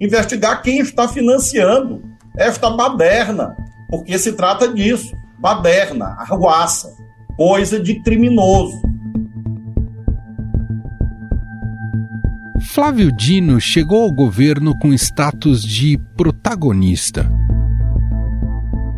investigar quem está financiando esta baderna, porque se trata disso, baderna, arruaça, coisa de criminoso. Flávio Dino chegou ao governo com status de protagonista.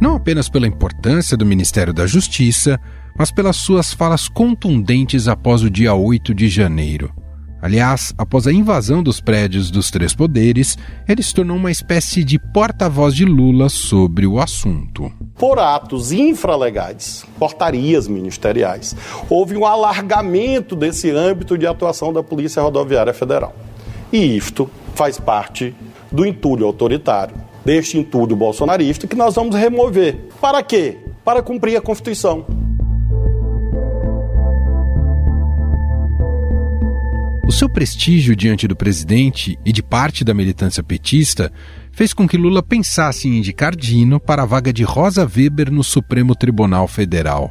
Não apenas pela importância do Ministério da Justiça, mas pelas suas falas contundentes após o dia 8 de janeiro. Aliás, após a invasão dos prédios dos três poderes, ele se tornou uma espécie de porta-voz de Lula sobre o assunto. Por atos infralegais, portarias ministeriais, houve um alargamento desse âmbito de atuação da Polícia Rodoviária Federal. E isto faz parte do entulho autoritário, deste entulho bolsonarista que nós vamos remover. Para quê? Para cumprir a Constituição. O seu prestígio diante do presidente e de parte da militância petista fez com que Lula pensasse em indicar Dino para a vaga de Rosa Weber no Supremo Tribunal Federal.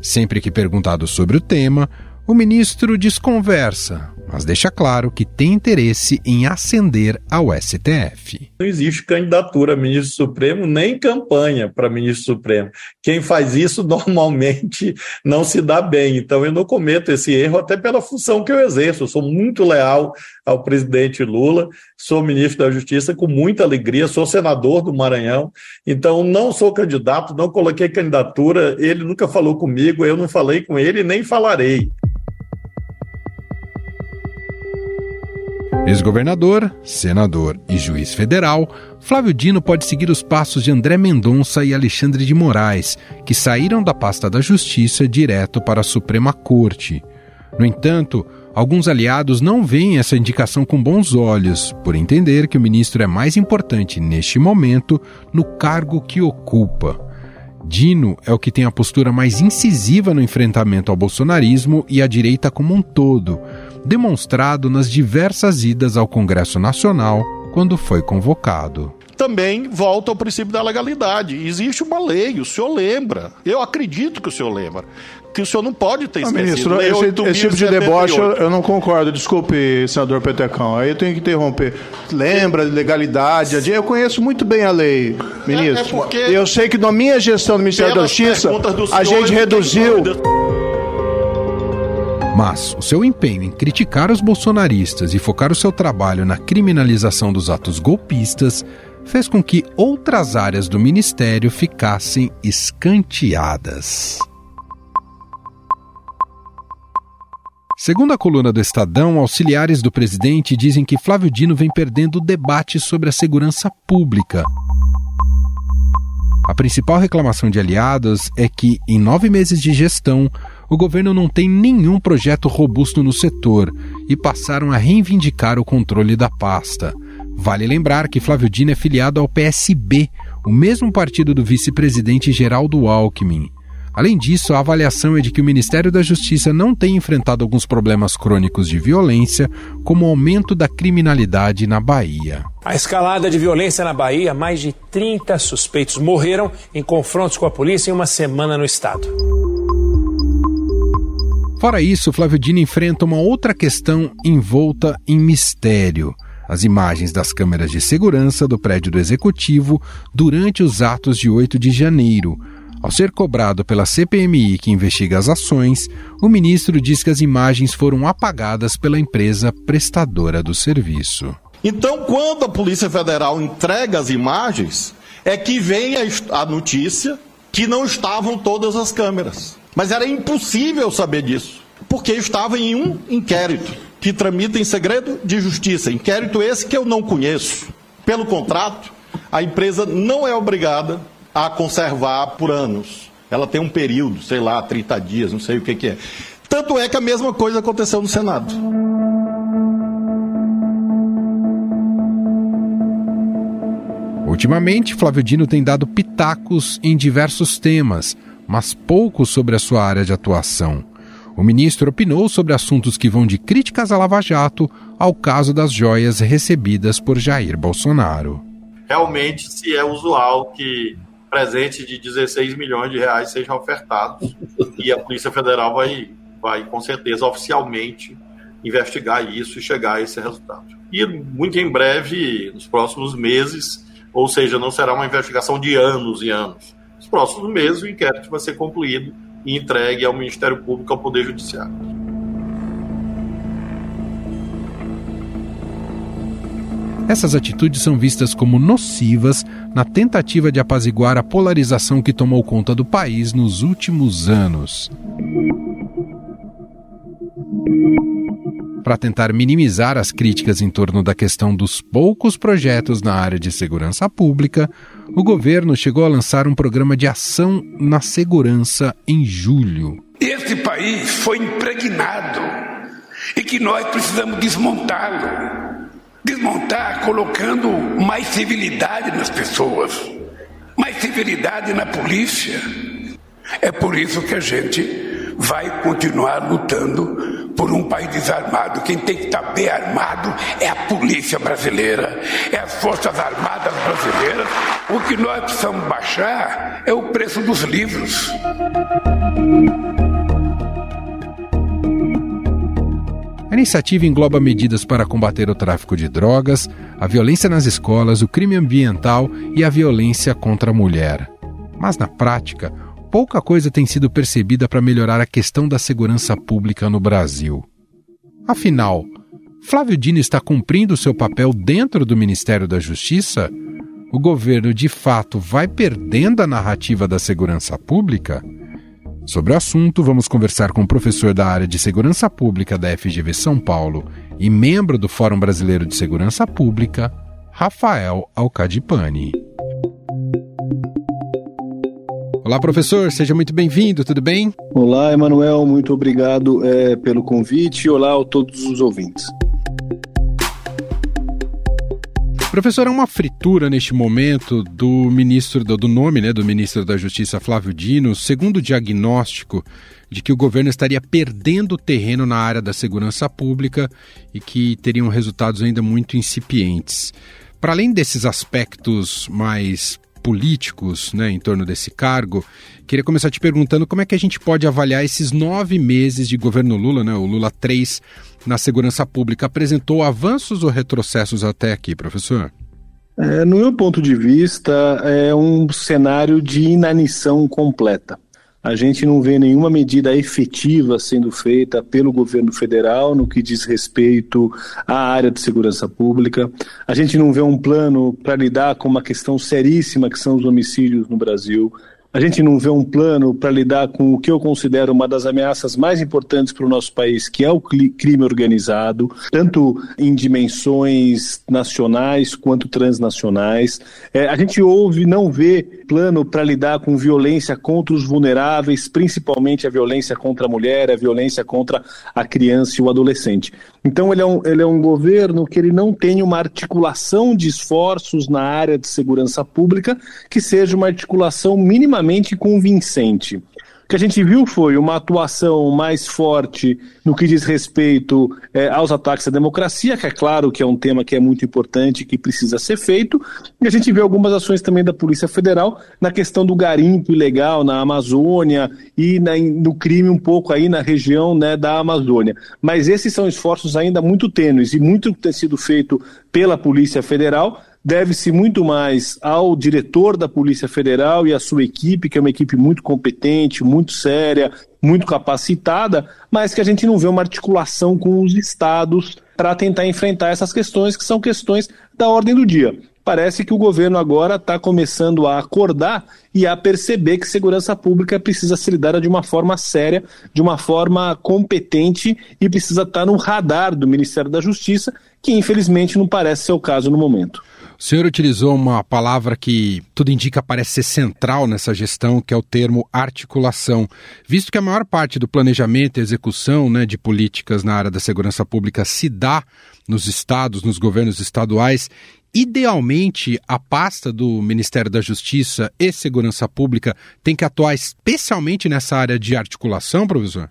Sempre que perguntado sobre o tema, o ministro desconversa, mas deixa claro que tem interesse em ascender ao STF. Não existe candidatura a ministro supremo nem campanha para ministro supremo. Quem faz isso normalmente não se dá bem. Então eu não cometo esse erro até pela função que eu exerço. Eu sou muito leal ao presidente Lula, sou ministro da Justiça com muita alegria, sou senador do Maranhão. Então não sou candidato, não coloquei candidatura, ele nunca falou comigo, eu não falei com ele nem falarei. Ex-governador, senador e juiz federal, Flávio Dino pode seguir os passos de André Mendonça e Alexandre de Moraes, que saíram da pasta da Justiça direto para a Suprema Corte. No entanto, alguns aliados não veem essa indicação com bons olhos, por entender que o ministro é mais importante neste momento no cargo que ocupa. Dino é o que tem a postura mais incisiva no enfrentamento ao bolsonarismo e à direita como um todo, demonstrado nas diversas idas ao Congresso Nacional quando foi convocado também volta ao princípio da legalidade. Existe uma lei, o senhor lembra. Eu acredito que o senhor lembra. Que o senhor não pode ter esquecido. Ministro, esse, esse tipo de deboche eu, eu, não concordo. Desculpe, senador Petecão. Aí eu tenho que interromper. Lembra, legalidade. Eu conheço muito bem a lei, ministro. É, é porque eu sei que na minha gestão do Ministério da Justiça, a gente reduziu. Mas o seu empenho em criticar os bolsonaristas e focar o seu trabalho na criminalização dos atos golpistas fez com que outras áreas do ministério ficassem escanteadas. Segundo a coluna do Estadão, auxiliares do presidente dizem que Flávio Dino vem perdendo o debate sobre a segurança pública. A principal reclamação de aliados é que, em nove meses de gestão, o governo não tem nenhum projeto robusto no setor e passaram a reivindicar o controle da pasta. Vale lembrar que Flávio Dino é filiado ao PSB, o mesmo partido do vice-presidente Geraldo Alckmin. Além disso, a avaliação é de que o Ministério da Justiça não tem enfrentado alguns problemas crônicos de violência, como o aumento da criminalidade na Bahia. A escalada de violência na Bahia, mais de 30 suspeitos morreram em confrontos com a polícia em uma semana no estado. Fora isso, Flávio Dino enfrenta uma outra questão envolta em mistério. As imagens das câmeras de segurança do prédio do Executivo durante os atos de 8 de janeiro. Ao ser cobrado pela CPMI que investiga as ações, o ministro diz que as imagens foram apagadas pela empresa prestadora do serviço. Então, quando a Polícia Federal entrega as imagens, é que vem a notícia que não estavam todas as câmeras. Mas era impossível saber disso, porque estava em um inquérito que tramita em segredo de justiça. Inquérito esse que eu não conheço. Pelo contrato, a empresa não é obrigada a conservar por anos. Ela tem um período, sei lá, 30 dias, não sei o que, que é. Tanto é que a mesma coisa aconteceu no Senado. Ultimamente, Flávio Dino tem dado pitacos em diversos temas, mas pouco sobre a sua área de atuação. O ministro opinou sobre assuntos que vão de críticas à Lava Jato ao caso das joias recebidas por Jair Bolsonaro. Realmente, se é usual que presentes de 16 milhões de reais sejam ofertados e a Polícia Federal vai, vai com certeza, oficialmente investigar isso e chegar a esse resultado. e muito em breve, nos próximos meses, ou seja, não será uma investigação de anos e anos. Nos próximos meses, o inquérito vai ser concluído e entregue ao Ministério Público, ao Poder Judiciário. Essas atitudes são vistas como nocivas na tentativa de apaziguar a polarização que tomou conta do país nos últimos anos. Para tentar minimizar as críticas em torno da questão dos poucos projetos na área de segurança pública, o governo chegou a lançar um programa de ação na segurança em julho. Este país foi impregnado e que nós precisamos desmontá-lo desmontar colocando mais civilidade nas pessoas, mais civilidade na polícia. É por isso que a gente vai continuar lutando por um país desarmado. Quem tem que estar bem armado é a polícia brasileira, é as Forças Armadas brasileiras. O que nós precisamos baixar é o preço dos livros. A iniciativa engloba medidas para combater o tráfico de drogas, a violência nas escolas, o crime ambiental e a violência contra a mulher. Mas na prática, pouca coisa tem sido percebida para melhorar a questão da segurança pública no Brasil. Afinal, Flávio Dino está cumprindo seu papel dentro do Ministério da Justiça? O governo de fato vai perdendo a narrativa da segurança pública? Sobre o assunto, vamos conversar com o professor da área de Segurança Pública da FGV São Paulo e membro do Fórum Brasileiro de Segurança Pública, Rafael Alcadipani. Olá, professor, seja muito bem-vindo, tudo bem? Olá, Emanuel, muito obrigado é, pelo convite olá a todos os ouvintes. Professor, há uma fritura neste momento do ministro do, do nome, né, do ministro da Justiça Flávio Dino, segundo o diagnóstico de que o governo estaria perdendo terreno na área da segurança pública e que teriam resultados ainda muito incipientes. Para além desses aspectos mais políticos né, em torno desse cargo, queria começar te perguntando como é que a gente pode avaliar esses nove meses de governo Lula, né, o Lula 3, na segurança pública apresentou avanços ou retrocessos até aqui, professor? É, no meu ponto de vista, é um cenário de inanição completa. A gente não vê nenhuma medida efetiva sendo feita pelo governo federal no que diz respeito à área de segurança pública. A gente não vê um plano para lidar com uma questão seríssima que são os homicídios no Brasil. A gente não vê um plano para lidar com o que eu considero uma das ameaças mais importantes para o nosso país, que é o crime organizado, tanto em dimensões nacionais quanto transnacionais. É, a gente ouve, não vê plano para lidar com violência contra os vulneráveis, principalmente a violência contra a mulher, a violência contra a criança e o adolescente. Então ele é um, ele é um governo que ele não tem uma articulação de esforços na área de segurança pública que seja uma articulação minimamente convincente. O que a gente viu foi uma atuação mais forte no que diz respeito é, aos ataques à democracia, que é claro que é um tema que é muito importante que precisa ser feito, e a gente vê algumas ações também da Polícia Federal na questão do garimpo ilegal na Amazônia e na, no crime um pouco aí na região né, da Amazônia. Mas esses são esforços ainda muito tênues e muito tem sido feito pela Polícia Federal deve-se muito mais ao diretor da Polícia Federal e à sua equipe, que é uma equipe muito competente, muito séria, muito capacitada, mas que a gente não vê uma articulação com os estados para tentar enfrentar essas questões, que são questões da ordem do dia. Parece que o governo agora está começando a acordar e a perceber que segurança pública precisa ser lidada de uma forma séria, de uma forma competente e precisa estar tá no radar do Ministério da Justiça, que infelizmente não parece ser o caso no momento. O senhor utilizou uma palavra que tudo indica parece ser central nessa gestão, que é o termo articulação. Visto que a maior parte do planejamento e execução né, de políticas na área da segurança pública se dá nos estados, nos governos estaduais, idealmente a pasta do Ministério da Justiça e Segurança Pública tem que atuar especialmente nessa área de articulação, professor?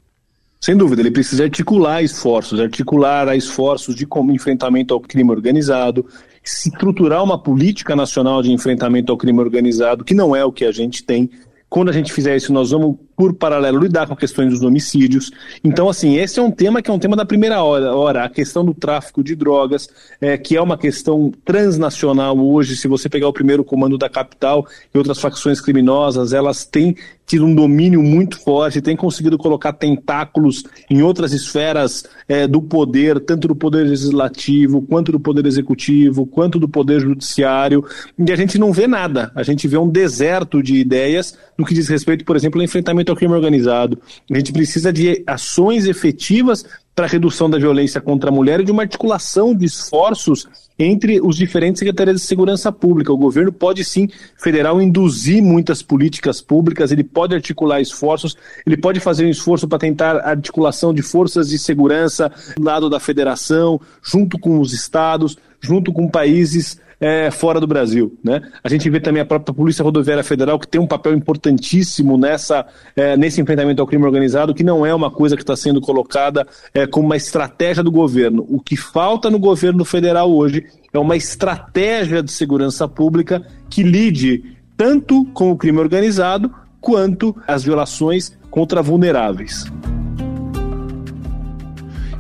Sem dúvida, ele precisa articular esforços, articular esforços de como enfrentamento ao crime organizado, estruturar uma política nacional de enfrentamento ao crime organizado, que não é o que a gente tem Quando a gente fizer isso, nós vamos, por paralelo, lidar com a questão dos homicídios. Então, assim, esse é um tema que é um tema da primeira hora, hora a questão do tráfico de drogas, é, que é uma questão transnacional hoje. Se você pegar o primeiro comando da capital e outras facções criminosas, elas têm tido um domínio muito forte, têm conseguido colocar tentáculos em outras esferas é, do poder, tanto do poder legislativo, quanto do poder executivo, quanto do poder judiciário, e a gente não vê nada. A gente vê um deserto de ideias no que diz respeito, por exemplo, ao enfrentamento ao crime organizado. A gente precisa de ações efetivas para a redução da violência contra a mulher e de uma articulação de esforços entre os diferentes secretarias de segurança pública. O governo pode sim, federal, induzir muitas políticas públicas, ele pode articular esforços, ele pode fazer um esforço para tentar articulação de forças de segurança do lado da federação, junto com os estados, junto com países é, fora do Brasil. Né? A gente vê também a própria Polícia Rodoviária Federal, que tem um papel importantíssimo nessa, é, nesse enfrentamento ao crime organizado, que não é uma coisa que está sendo colocada é, como uma estratégia do governo. O que falta no governo federal hoje é uma estratégia de segurança pública que lide tanto com o crime organizado quanto as violações contra vulneráveis.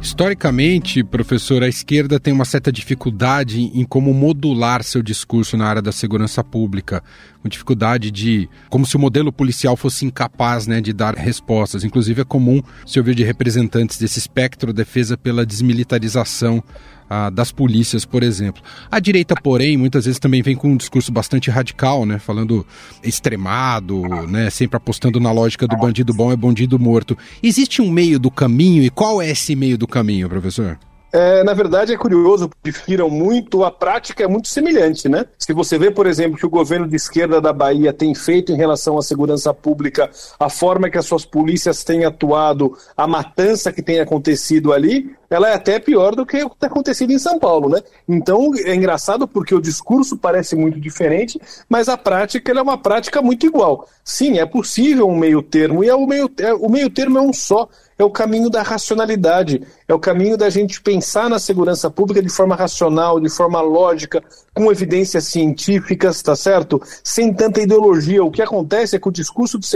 Historicamente, professor, a esquerda tem uma certa dificuldade em como modular seu discurso na área da segurança pública, com dificuldade de, como se o modelo policial fosse incapaz, né, de dar respostas. Inclusive é comum se ouvir de representantes desse espectro defesa pela desmilitarização das polícias, por exemplo. A direita, porém, muitas vezes também vem com um discurso bastante radical, né? Falando extremado, né? Sempre apostando na lógica do bandido bom é bandido morto. Existe um meio do caminho e qual é esse meio do caminho, professor? É, na verdade, é curioso, difiram muito, a prática é muito semelhante, né? Se você vê, por exemplo, que o governo de esquerda da Bahia tem feito em relação à segurança pública, a forma que as suas polícias têm atuado, a matança que tem acontecido ali, ela é até pior do que o que tem acontecido em São Paulo, né? Então, é engraçado porque o discurso parece muito diferente, mas a prática é uma prática muito igual. Sim, é possível um meio termo, e é o meio, é, o meio termo é um só é o caminho da racionalidade, é o caminho da gente pensar na segurança pública de forma racional, de forma lógica, com evidências científicas, tá certo? Sem tanta ideologia. O que acontece é que o discurso de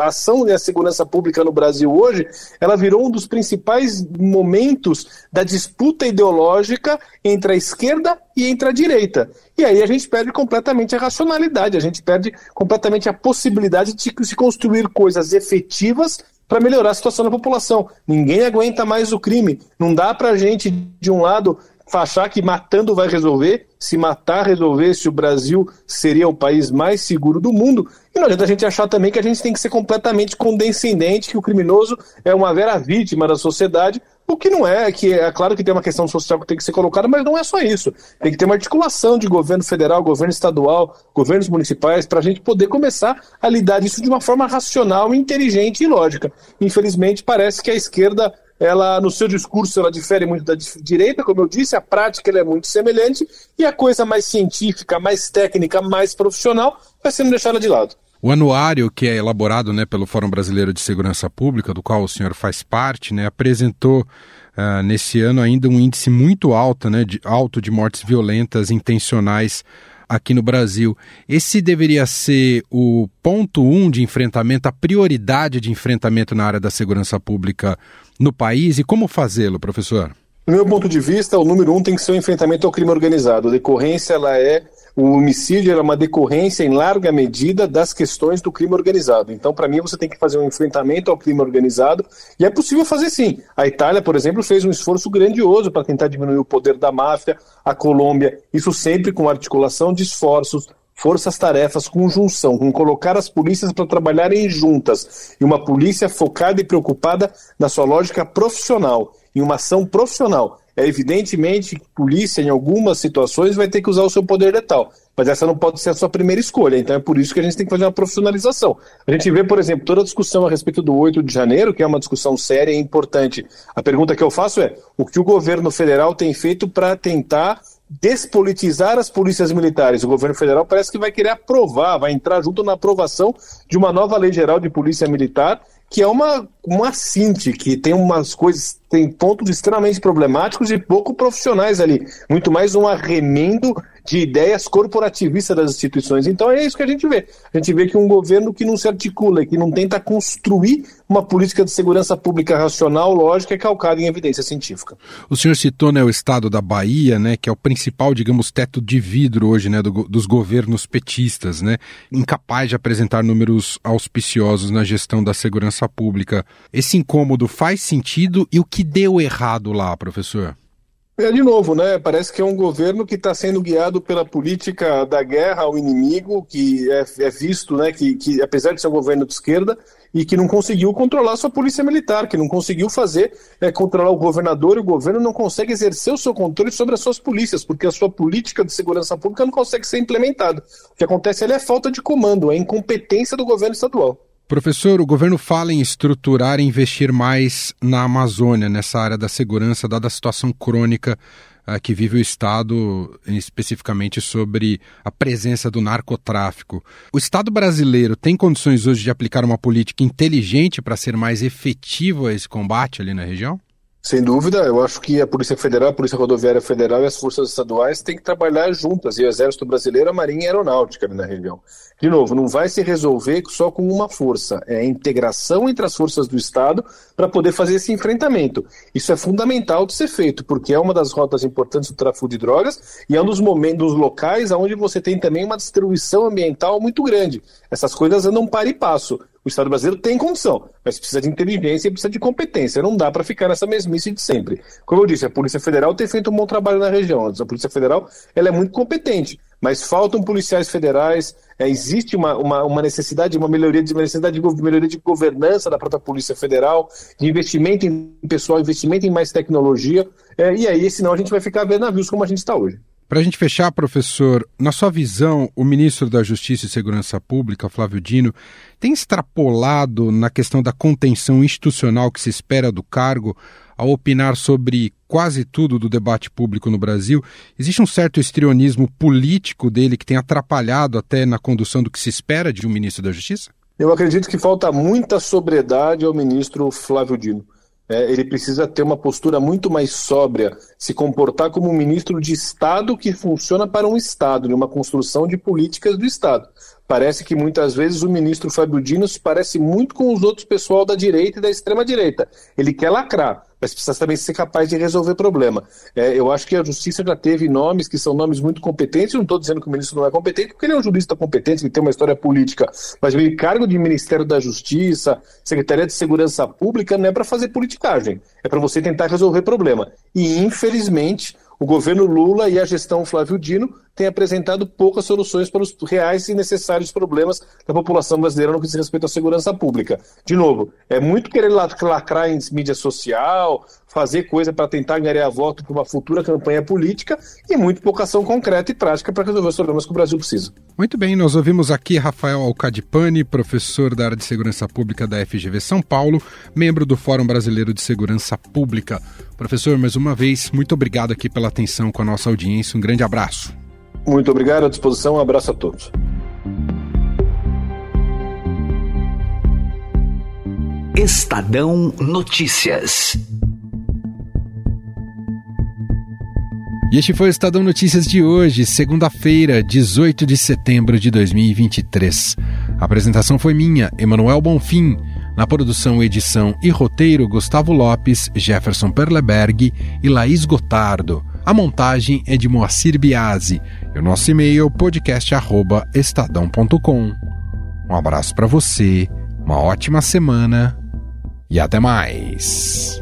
a ação da segurança pública no Brasil hoje, ela virou um dos principais momentos da disputa ideológica entre a esquerda e entre a direita. E aí a gente perde completamente a racionalidade, a gente perde completamente a possibilidade de se construir coisas efetivas para melhorar a situação da população. Ninguém aguenta mais o crime. Não dá para a gente, de um lado, achar que matando vai resolver, se matar resolvesse, o Brasil seria o país mais seguro do mundo. E não adianta a gente achar também que a gente tem que ser completamente condescendente, que o criminoso é uma vera vítima da sociedade, o que não é, que é claro que tem uma questão social que tem que ser colocada, mas não é só isso. Tem que ter uma articulação de governo federal, governo estadual, governos municipais, para a gente poder começar a lidar isso de uma forma racional, inteligente e lógica. Infelizmente, parece que a esquerda ela no seu discurso ela difere muito da direita, como eu disse, a prática ela é muito semelhante e a coisa mais científica, mais técnica, mais profissional vai sendo deixada de lado. O anuário que é elaborado né, pelo Fórum Brasileiro de Segurança Pública, do qual o senhor faz parte, né, apresentou uh, nesse ano ainda um índice muito alto, né, de, alto de mortes violentas intencionais aqui no Brasil. Esse deveria ser o ponto um de enfrentamento, a prioridade de enfrentamento na área da segurança pública no país e como fazê-lo, professor? Do meu ponto de vista, o número um tem que ser o enfrentamento ao crime organizado. A decorrência ela é o homicídio é uma decorrência em larga medida das questões do crime organizado. Então, para mim, você tem que fazer um enfrentamento ao crime organizado e é possível fazer sim. A Itália, por exemplo, fez um esforço grandioso para tentar diminuir o poder da máfia, a Colômbia, isso sempre com articulação de esforços, forças-tarefas, conjunção, com colocar as polícias para trabalharem juntas e uma polícia focada e preocupada na sua lógica profissional, em uma ação profissional. É evidentemente que polícia, em algumas situações, vai ter que usar o seu poder letal, mas essa não pode ser a sua primeira escolha, então é por isso que a gente tem que fazer uma profissionalização. A gente vê, por exemplo, toda a discussão a respeito do 8 de janeiro, que é uma discussão séria e importante. A pergunta que eu faço é: o que o governo federal tem feito para tentar despolitizar as polícias militares. O governo federal parece que vai querer aprovar, vai entrar junto na aprovação de uma nova lei geral de polícia militar, que é uma, uma cinte, que tem umas coisas, tem pontos extremamente problemáticos e pouco profissionais ali. Muito mais um arremendo de ideias corporativistas das instituições. Então é isso que a gente vê. A gente vê que um governo que não se articula, que não tenta construir uma política de segurança pública racional, lógica e calcada em evidência científica. O senhor citou né, o estado da Bahia, né, que é o principal, digamos, teto de vidro hoje né, do, dos governos petistas, né, incapaz de apresentar números auspiciosos na gestão da segurança pública. Esse incômodo faz sentido e o que deu errado lá, professor? É, de novo, né? Parece que é um governo que está sendo guiado pela política da guerra ao inimigo, que é, é visto, né? Que, que, apesar de ser um governo de esquerda, e que não conseguiu controlar sua polícia militar, que não conseguiu fazer é, controlar o governador e o governo não consegue exercer o seu controle sobre as suas polícias, porque a sua política de segurança pública não consegue ser implementada. O que acontece ali é falta de comando, é incompetência do governo estadual. Professor, o governo fala em estruturar e investir mais na Amazônia, nessa área da segurança, dada a situação crônica uh, que vive o Estado, especificamente sobre a presença do narcotráfico. O Estado brasileiro tem condições hoje de aplicar uma política inteligente para ser mais efetivo a esse combate ali na região? Sem dúvida, eu acho que a Polícia Federal, a Polícia Rodoviária Federal e as forças estaduais têm que trabalhar juntas, e o Exército Brasileiro, a Marinha e a Aeronáutica ali na região. De novo, não vai se resolver só com uma força, é a integração entre as forças do Estado para poder fazer esse enfrentamento. Isso é fundamental de ser feito, porque é uma das rotas importantes do tráfico de drogas e é um dos momentos, dos locais onde você tem também uma destruição ambiental muito grande. Essas coisas andam para e passo. O Estado brasileiro tem condição, mas precisa de inteligência e precisa de competência. Não dá para ficar nessa mesmice de sempre. Como eu disse, a Polícia Federal tem feito um bom trabalho na região. A Polícia Federal ela é muito competente, mas faltam policiais federais. É, existe uma, uma, uma, necessidade, uma melhoria de uma necessidade de melhoria de governança da própria Polícia Federal, de investimento em pessoal, investimento em mais tecnologia. É, e aí, senão a gente vai ficar vendo navios como a gente está hoje. Para a gente fechar, professor, na sua visão, o ministro da Justiça e Segurança Pública, Flávio Dino, tem extrapolado na questão da contenção institucional que se espera do cargo ao opinar sobre quase tudo do debate público no Brasil? Existe um certo estrionismo político dele que tem atrapalhado até na condução do que se espera de um ministro da Justiça? Eu acredito que falta muita sobriedade ao ministro Flávio Dino é, ele precisa ter uma postura muito mais sóbria, se comportar como um ministro de Estado que funciona para um Estado, numa construção de políticas do Estado. Parece que muitas vezes o ministro Fábio Dino se parece muito com os outros pessoal da direita e da extrema-direita. Ele quer lacrar, mas precisa também ser capaz de resolver problema. É, eu acho que a justiça já teve nomes que são nomes muito competentes. Não estou dizendo que o ministro não é competente, porque ele é um jurista competente, ele tem uma história política. Mas o cargo de Ministério da Justiça, Secretaria de Segurança Pública, não é para fazer politicagem. É para você tentar resolver problema. E, infelizmente, o governo Lula e a gestão Flávio Dino têm apresentado poucas soluções para os reais e necessários problemas da população brasileira no que diz respeito à segurança pública. De novo, é muito querer lacrar em mídia social, fazer coisa para tentar ganhar voto para uma futura campanha política e muito pouca ação concreta e prática para resolver os problemas que o Brasil precisa. Muito bem, nós ouvimos aqui Rafael Alcadipani, professor da área de segurança pública da FGV São Paulo, membro do Fórum Brasileiro de Segurança Pública. Professor, mais uma vez, muito obrigado aqui pela atenção com a nossa audiência. Um grande abraço. Muito obrigado, à disposição. Um abraço a todos. Estadão Notícias. E este foi o Estadão Notícias de hoje, segunda-feira, 18 de setembro de 2023. A apresentação foi minha, Emanuel Bonfim. Na produção, edição e roteiro, Gustavo Lopes, Jefferson Perleberg e Laís Gotardo. A montagem é de Moacir Biasi. E o nosso e-mail podcast@estadão.com. Um abraço para você, uma ótima semana e até mais.